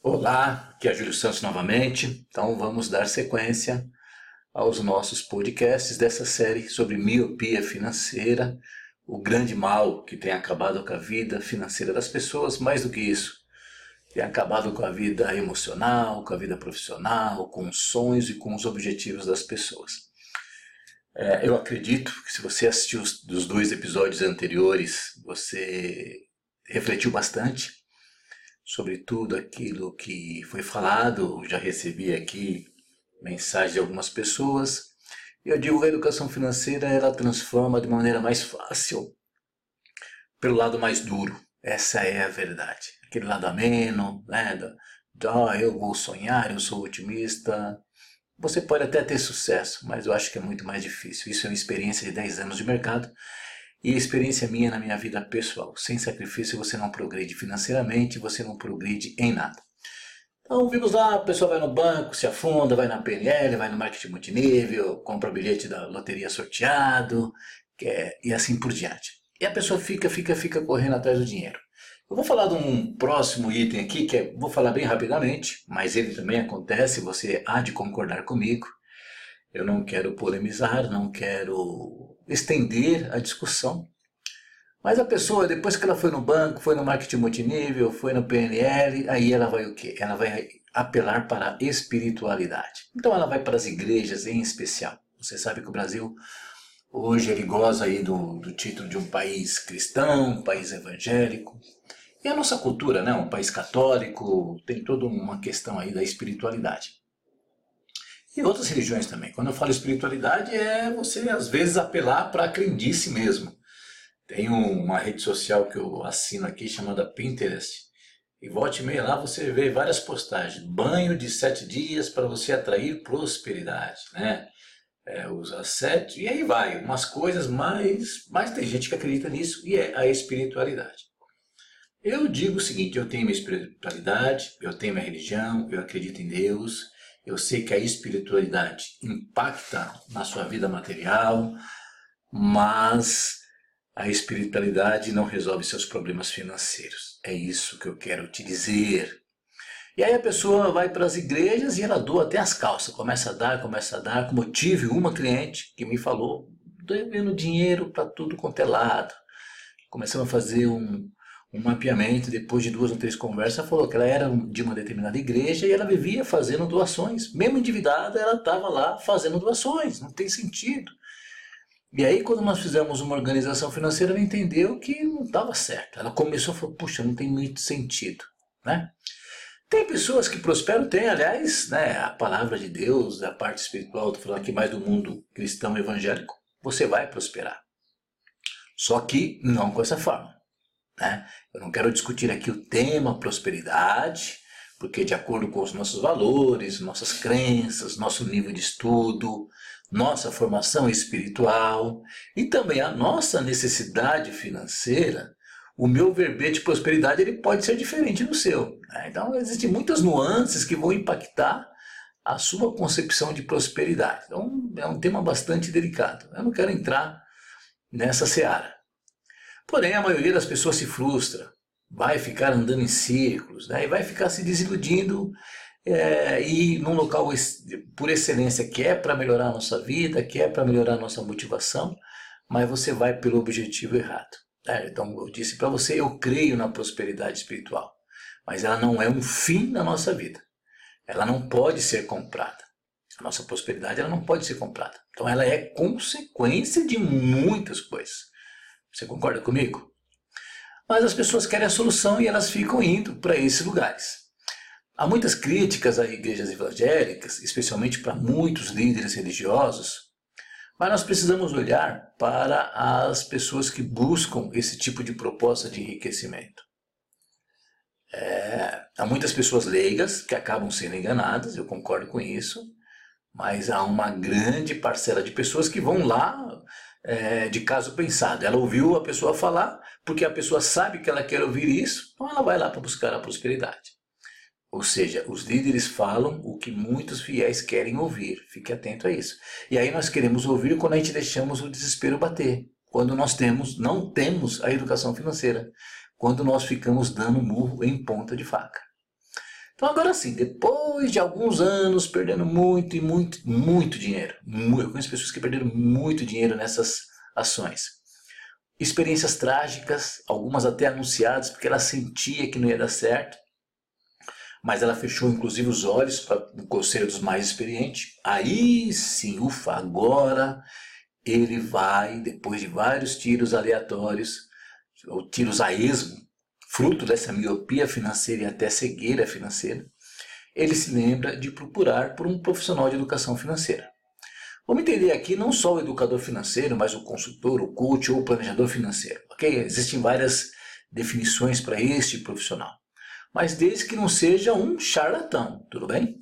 Olá, aqui é Júlio Santos novamente. Então vamos dar sequência aos nossos podcasts dessa série sobre miopia financeira, o grande mal que tem acabado com a vida financeira das pessoas, mais do que isso, tem acabado com a vida emocional, com a vida profissional, com os sonhos e com os objetivos das pessoas. É, eu acredito que se você assistiu os dos dois episódios anteriores, você refletiu bastante sobre tudo aquilo que foi falado. Já recebi aqui mensagens de algumas pessoas. Eu digo que a educação financeira ela transforma de maneira mais fácil pelo lado mais duro. Essa é a verdade. Aquele lado ameno, né? Da, ah, eu vou sonhar, eu sou otimista. Você pode até ter sucesso, mas eu acho que é muito mais difícil. Isso é uma experiência de 10 anos de mercado e a experiência minha na minha vida pessoal. Sem sacrifício você não progride financeiramente, você não progride em nada. Então vimos lá, a pessoa vai no banco, se afunda, vai na PNL, vai no marketing multinível, compra bilhete da loteria sorteado, é, e assim por diante. E a pessoa fica, fica, fica correndo atrás do dinheiro. Eu vou falar de um próximo item aqui, que é, vou falar bem rapidamente, mas ele também acontece, você há de concordar comigo. Eu não quero polemizar, não quero estender a discussão. Mas a pessoa, depois que ela foi no banco, foi no marketing multinível, foi no PNL, aí ela vai o quê? Ela vai apelar para a espiritualidade. Então ela vai para as igrejas em especial. Você sabe que o Brasil hoje ele goza aí do, do título de um país cristão, um país evangélico. E a nossa cultura, né, um país católico, tem toda uma questão aí da espiritualidade. E outras religiões também. Quando eu falo espiritualidade, é você às vezes apelar para a crendice mesmo. Tem uma rede social que eu assino aqui chamada Pinterest. E volte e meia lá você vê várias postagens. Banho de sete dias para você atrair prosperidade, né? É, usa sete, e aí vai. Umas coisas mais. Mas tem gente que acredita nisso e é a espiritualidade. Eu digo o seguinte: eu tenho minha espiritualidade, eu tenho minha religião, eu acredito em Deus, eu sei que a espiritualidade impacta na sua vida material, mas a espiritualidade não resolve seus problemas financeiros. É isso que eu quero te dizer. E aí a pessoa vai para as igrejas e ela doa até as calças, começa a dar, começa a dar. Como tive uma cliente que me falou, devendo dinheiro para tudo quanto é lado. Começamos a fazer um, um mapeamento, depois de duas ou três conversas, falou que ela era de uma determinada igreja e ela vivia fazendo doações. Mesmo endividada, ela estava lá fazendo doações, não tem sentido. E aí, quando nós fizemos uma organização financeira, ela entendeu que não estava certo. Ela começou a falar, puxa, não tem muito sentido. Né? Tem pessoas que prosperam, tem, aliás, né, a palavra de Deus, a parte espiritual, estou falando aqui mais do mundo cristão evangélico, você vai prosperar. Só que não com essa forma. Né? Eu não quero discutir aqui o tema prosperidade, porque de acordo com os nossos valores, nossas crenças, nosso nível de estudo, nossa formação espiritual e também a nossa necessidade financeira, o meu verbete de prosperidade ele pode ser diferente do seu. Né? Então existem muitas nuances que vão impactar a sua concepção de prosperidade. Então é um tema bastante delicado. Eu não quero entrar nessa seara. Porém, a maioria das pessoas se frustra, vai ficar andando em círculos, né? e vai ficar se desiludindo é, e num local por excelência que é para melhorar a nossa vida, que é para melhorar a nossa motivação, mas você vai pelo objetivo errado. Né? Então, eu disse para você, eu creio na prosperidade espiritual, mas ela não é um fim na nossa vida. Ela não pode ser comprada. A nossa prosperidade ela não pode ser comprada. Então, ela é consequência de muitas coisas. Você concorda comigo? Mas as pessoas querem a solução e elas ficam indo para esses lugares. Há muitas críticas a igrejas evangélicas, especialmente para muitos líderes religiosos, mas nós precisamos olhar para as pessoas que buscam esse tipo de proposta de enriquecimento. É, há muitas pessoas leigas que acabam sendo enganadas, eu concordo com isso, mas há uma grande parcela de pessoas que vão lá é, de caso pensado. Ela ouviu a pessoa falar, porque a pessoa sabe que ela quer ouvir isso, então ela vai lá para buscar a prosperidade. Ou seja, os líderes falam o que muitos fiéis querem ouvir. Fique atento a isso. E aí nós queremos ouvir quando a gente deixamos o desespero bater. Quando nós temos, não temos a educação financeira. Quando nós ficamos dando murro em ponta de faca. Então agora sim, depois de alguns anos perdendo muito e muito, muito dinheiro, eu conheço pessoas que perderam muito dinheiro nessas ações. Experiências trágicas, algumas até anunciadas, porque ela sentia que não ia dar certo, mas ela fechou inclusive os olhos para o conselho dos mais experientes. Aí sim, ufa, agora ele vai, depois de vários tiros aleatórios, ou tiros a esmo, fruto dessa miopia financeira e até cegueira financeira, ele se lembra de procurar por um profissional de educação financeira. Vamos entender aqui não só o educador financeiro, mas o consultor, o coach ou o planejador financeiro. Ok? Existem várias definições para este profissional. Mas desde que não seja um charlatão, tudo bem?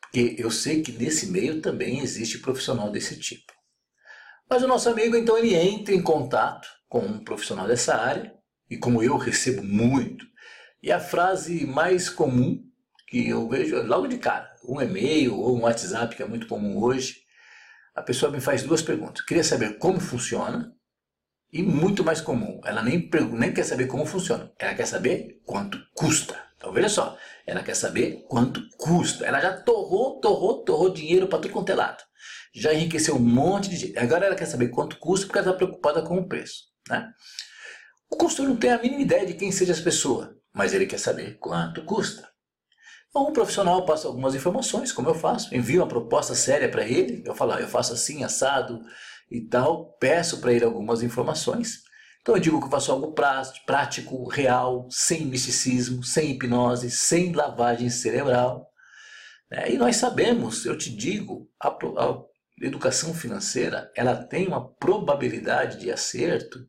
Porque eu sei que nesse meio também existe profissional desse tipo. Mas o nosso amigo, então, ele entra em contato com um profissional dessa área, e como eu recebo muito, e a frase mais comum que eu vejo logo de cara, um e-mail ou um WhatsApp, que é muito comum hoje, a pessoa me faz duas perguntas. Queria saber como funciona, e muito mais comum, ela nem, nem quer saber como funciona, ela quer saber quanto custa. Então veja só, ela quer saber quanto custa. Ela já torrou, torrou, torrou dinheiro para tudo quanto é lado. Já enriqueceu um monte de gente. Agora ela quer saber quanto custa porque ela está preocupada com o preço. Né? O consultor não tem a mínima ideia de quem seja as pessoas, mas ele quer saber quanto custa. Então, o profissional passa algumas informações, como eu faço, envio uma proposta séria para ele, eu falo, ah, eu faço assim, assado e tal, peço para ele algumas informações. Então eu digo que eu faço algo prático, real, sem misticismo, sem hipnose, sem lavagem cerebral. Né? E nós sabemos, eu te digo, a, a educação financeira ela tem uma probabilidade de acerto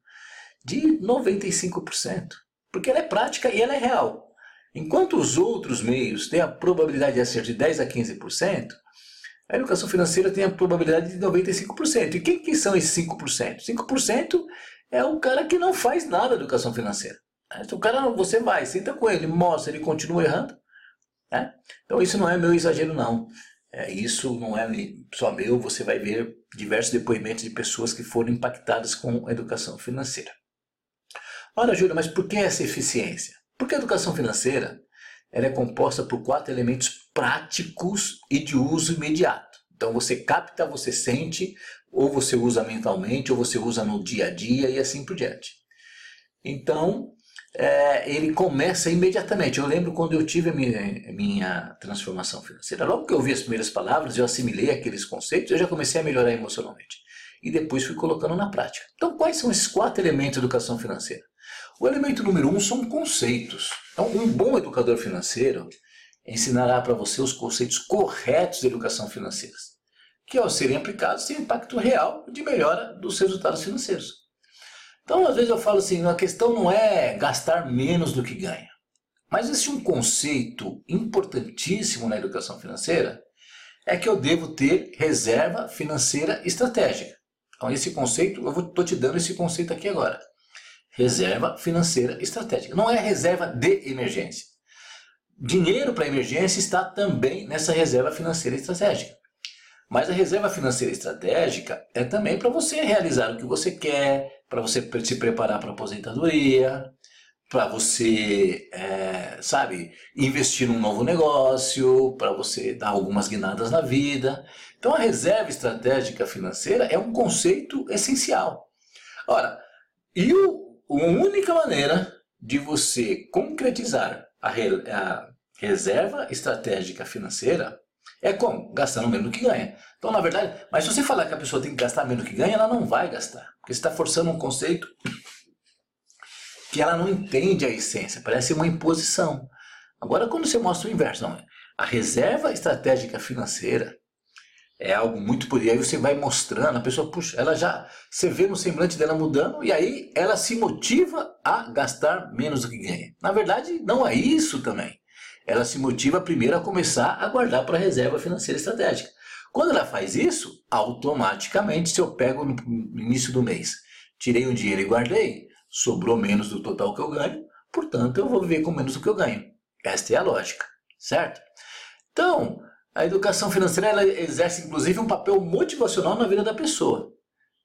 de 95%, porque ela é prática e ela é real. Enquanto os outros meios têm a probabilidade de acerto de 10 a 15%, a educação financeira tem a probabilidade de 95%. E quem que são esses 5%? 5% é o cara que não faz nada da educação financeira. O cara, você vai, senta com ele, mostra, ele continua errando. Né? Então isso não é meu exagero, não. É, isso não é só meu, você vai ver diversos depoimentos de pessoas que foram impactadas com educação financeira. Ora, Júlia, mas por que essa eficiência? Porque a educação financeira ela é composta por quatro elementos práticos e de uso imediato. Então você capta, você sente, ou você usa mentalmente, ou você usa no dia a dia e assim por diante. Então, é, ele começa imediatamente. Eu lembro quando eu tive a minha, minha, transformação financeira, logo que eu vi as primeiras palavras, eu assimilei aqueles conceitos, eu já comecei a melhorar emocionalmente. E depois fui colocando na prática. Então, quais são esses quatro elementos de educação financeira? O elemento número um são conceitos. Então, um bom educador financeiro ensinará para você os conceitos corretos de educação financeira, que ao serem aplicados têm impacto real de melhora dos resultados financeiros. Então, às vezes eu falo assim, a questão não é gastar menos do que ganha. Mas existe um conceito importantíssimo na educação financeira, é que eu devo ter reserva financeira estratégica. Então, esse conceito, eu estou te dando esse conceito aqui agora. Reserva financeira estratégica. Não é reserva de emergência. Dinheiro para emergência está também nessa reserva financeira estratégica. Mas a reserva financeira estratégica é também para você realizar o que você quer, para você se preparar para a aposentadoria, para você, é, sabe, investir num novo negócio, para você dar algumas guinadas na vida. Então a reserva estratégica financeira é um conceito essencial. Ora, e o, a única maneira de você concretizar a, a reserva estratégica financeira é como? Gastando menos do que ganha. Então, na verdade, mas se você falar que a pessoa tem que gastar menos do que ganha, ela não vai gastar. Porque você está forçando um conceito que ela não entende a essência, parece uma imposição. Agora, quando você mostra o inverso, não, a reserva estratégica financeira é algo muito por aí você vai mostrando, a pessoa, puxa, ela já, você vê no semblante dela mudando e aí ela se motiva a gastar menos do que ganha. Na verdade, não é isso também ela se motiva primeiro a começar a guardar para a reserva financeira estratégica. Quando ela faz isso, automaticamente, se eu pego no início do mês, tirei um dinheiro e guardei, sobrou menos do total que eu ganho, portanto eu vou viver com menos do que eu ganho. Esta é a lógica, certo? Então, a educação financeira ela exerce inclusive um papel motivacional na vida da pessoa,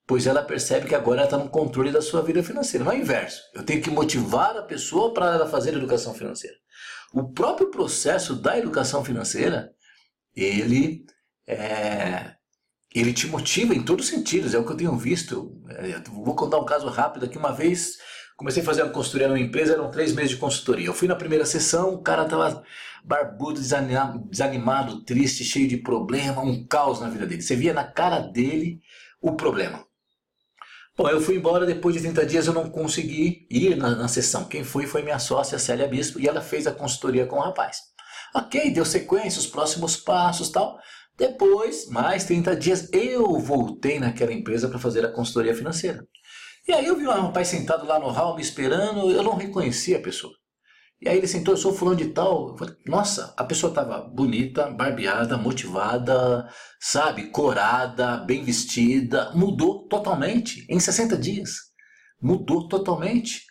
pois ela percebe que agora ela está no controle da sua vida financeira. Não é o inverso. Eu tenho que motivar a pessoa para ela fazer educação financeira. O próprio processo da educação financeira, ele é, ele te motiva em todos os sentidos, é o que eu tenho visto. É, vou contar um caso rápido aqui. Uma vez comecei uma consultoria numa empresa, eram três meses de consultoria. Eu fui na primeira sessão, o cara estava barbudo, desanimado, desanimado, triste, cheio de problema, um caos na vida dele. Você via na cara dele o problema. Bom, eu fui embora, depois de 30 dias eu não consegui ir na, na sessão. Quem foi foi minha sócia, Célia Bispo, e ela fez a consultoria com o rapaz. Ok, deu sequência, os próximos passos tal. Depois, mais 30 dias, eu voltei naquela empresa para fazer a consultoria financeira. E aí eu vi um rapaz sentado lá no hall me esperando, eu não reconhecia a pessoa. E aí ele sentou, eu sou fulano de tal. Falei, Nossa, a pessoa estava bonita, barbeada, motivada, sabe, corada, bem vestida. Mudou totalmente em 60 dias. Mudou totalmente.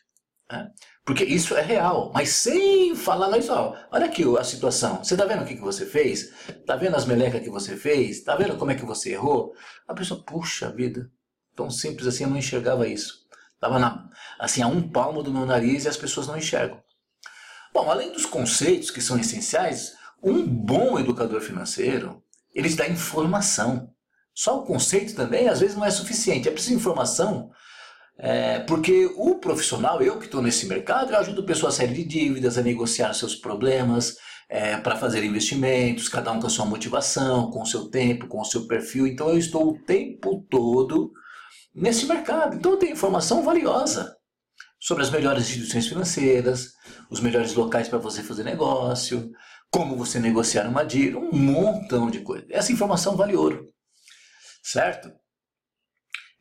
Né? Porque isso é real, mas sem falar isso, ó, olha aqui a situação. Você está vendo o que, que você fez? Está vendo as melecas que você fez? Está vendo como é que você errou? A pessoa, puxa vida, tão simples assim, eu não enxergava isso. Estava assim a um palmo do meu nariz e as pessoas não enxergam. Bom, além dos conceitos que são essenciais, um bom educador financeiro, ele dá informação. Só o conceito também, às vezes, não é suficiente. É preciso informação, é, porque o profissional, eu que estou nesse mercado, eu ajudo pessoas a sair de dívidas, a negociar seus problemas, é, para fazer investimentos, cada um com a sua motivação, com o seu tempo, com o seu perfil. Então, eu estou o tempo todo nesse mercado. Então, tenho informação valiosa sobre as melhores instituições financeiras, os melhores locais para você fazer negócio, como você negociar uma dívida, um montão de coisa. Essa informação vale ouro, certo?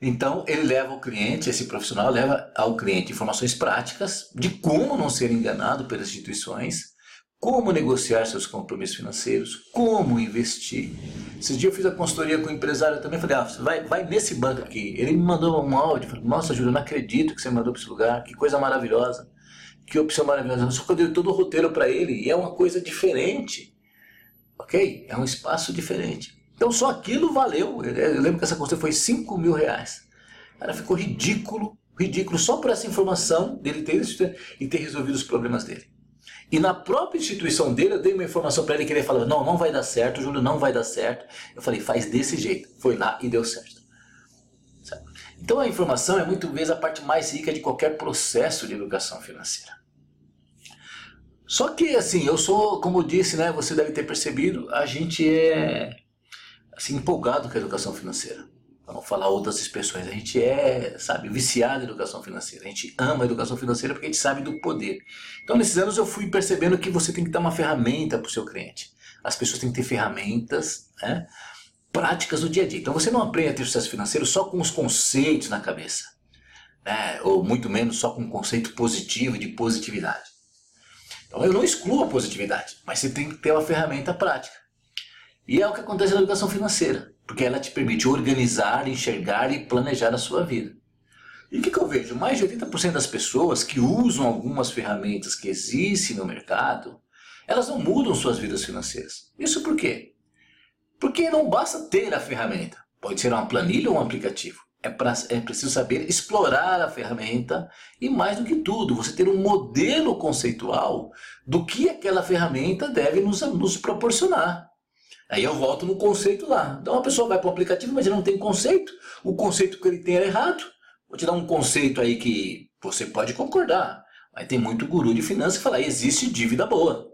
Então ele leva o cliente, esse profissional leva ao cliente informações práticas de como não ser enganado pelas instituições, como negociar seus compromissos financeiros, como investir. Esses dias eu fiz a consultoria com o empresário também, falei, ah, vai, vai nesse banco aqui. Ele me mandou um áudio, falei, nossa Júlio, não acredito que você mandou para esse lugar, que coisa maravilhosa, que opção maravilhosa. Só que eu dei todo o roteiro para ele e é uma coisa diferente, ok? É um espaço diferente. Então só aquilo valeu, eu lembro que essa consultoria foi 5 mil reais. Cara, ficou ridículo, ridículo, só por essa informação dele ter e ter resolvido os problemas dele. E na própria instituição dele, eu dei uma informação para ele que ele falou: não, não vai dar certo, Júlio, não vai dar certo. Eu falei: faz desse jeito. Foi lá e deu certo. certo. Então a informação é muito vezes a parte mais rica de qualquer processo de educação financeira. Só que assim, eu sou, como eu disse, né, você deve ter percebido, a gente é assim empolgado com a educação financeira para não falar outras expressões. A gente é, sabe, viciado em educação financeira. A gente ama a educação financeira porque a gente sabe do poder. Então, nesses anos, eu fui percebendo que você tem que dar uma ferramenta para o seu cliente. As pessoas têm que ter ferramentas né, práticas do dia a dia. Então, você não aprende a ter sucesso financeiro só com os conceitos na cabeça. Né, ou muito menos só com um conceito positivo de positividade. Então, eu não excluo a positividade, mas você tem que ter uma ferramenta prática. E é o que acontece na educação financeira porque ela te permite organizar, enxergar e planejar a sua vida. E o que, que eu vejo? Mais de 80% das pessoas que usam algumas ferramentas que existem no mercado, elas não mudam suas vidas financeiras. Isso por quê? Porque não basta ter a ferramenta. Pode ser uma planilha ou um aplicativo. É, pra, é preciso saber explorar a ferramenta e, mais do que tudo, você ter um modelo conceitual do que aquela ferramenta deve nos, nos proporcionar. Aí eu volto no conceito lá. Então a pessoa vai para o aplicativo, mas ele não tem conceito. O conceito que ele tem é errado. Vou te dar um conceito aí que você pode concordar. Mas tem muito guru de finanças que fala, existe dívida boa.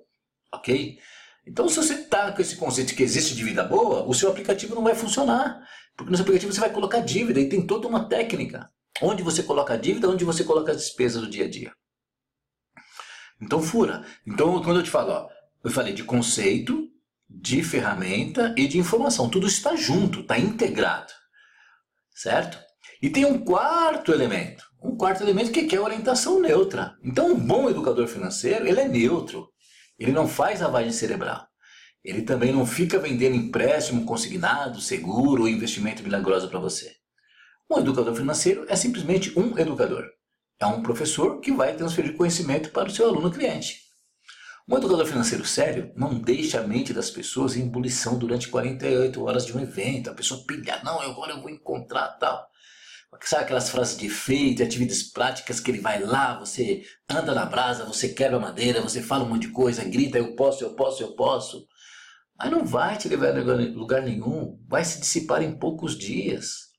Ok? Então se você está com esse conceito de que existe dívida boa, o seu aplicativo não vai funcionar. Porque no seu aplicativo você vai colocar dívida e tem toda uma técnica. Onde você coloca a dívida, onde você coloca as despesas do dia a dia. Então fura. Então quando eu te falo, ó, eu falei de conceito, de ferramenta e de informação. Tudo está junto, está integrado. Certo? E tem um quarto elemento. Um quarto elemento que é orientação neutra. Então, um bom educador financeiro, ele é neutro. Ele não faz lavagem cerebral. Ele também não fica vendendo empréstimo consignado, seguro ou investimento milagroso para você. Um educador financeiro é simplesmente um educador. É um professor que vai transferir conhecimento para o seu aluno cliente. Um educador financeiro sério não deixa a mente das pessoas em ebulição durante 48 horas de um evento. A pessoa pilha, não, agora eu vou encontrar tal. Sabe aquelas frases de efeito, atividades práticas que ele vai lá, você anda na brasa, você quebra madeira, você fala um monte de coisa, grita, eu posso, eu posso, eu posso. Mas não vai te levar a lugar nenhum, vai se dissipar em poucos dias.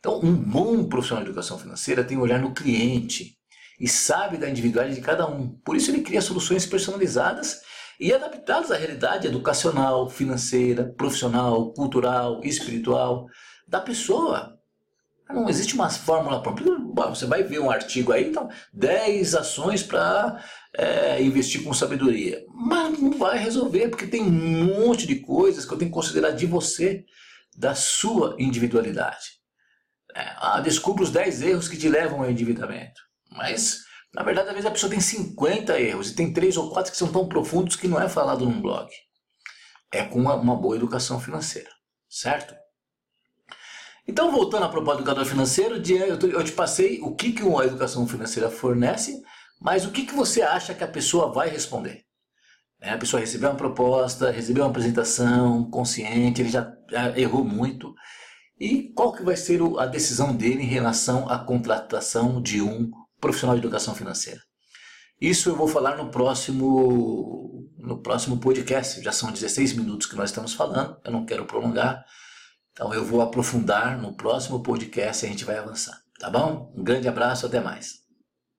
Então, um bom profissional de educação financeira tem um olhar no cliente e sabe da individualidade de cada um. Por isso ele cria soluções personalizadas e adaptadas à realidade educacional, financeira, profissional, cultural, espiritual da pessoa. Não existe uma fórmula própria. Você vai ver um artigo aí, então, 10 ações para é, investir com sabedoria. Mas não vai resolver, porque tem um monte de coisas que eu tenho que considerar de você, da sua individualidade. É, ah, descubra os 10 erros que te levam ao endividamento. Mas, na verdade, às vezes a pessoa tem 50 erros e tem 3 ou 4 que são tão profundos que não é falado num blog. É com uma, uma boa educação financeira, certo? Então, voltando à proposta do educador financeiro, eu te passei o que, que uma educação financeira fornece, mas o que, que você acha que a pessoa vai responder? É, a pessoa recebeu uma proposta, recebeu uma apresentação consciente, ele já errou muito. E qual que vai ser a decisão dele em relação à contratação de um profissional de educação financeira? Isso eu vou falar no próximo, no próximo podcast. Já são 16 minutos que nós estamos falando, eu não quero prolongar. Então eu vou aprofundar no próximo podcast e a gente vai avançar. Tá bom? Um grande abraço, até mais.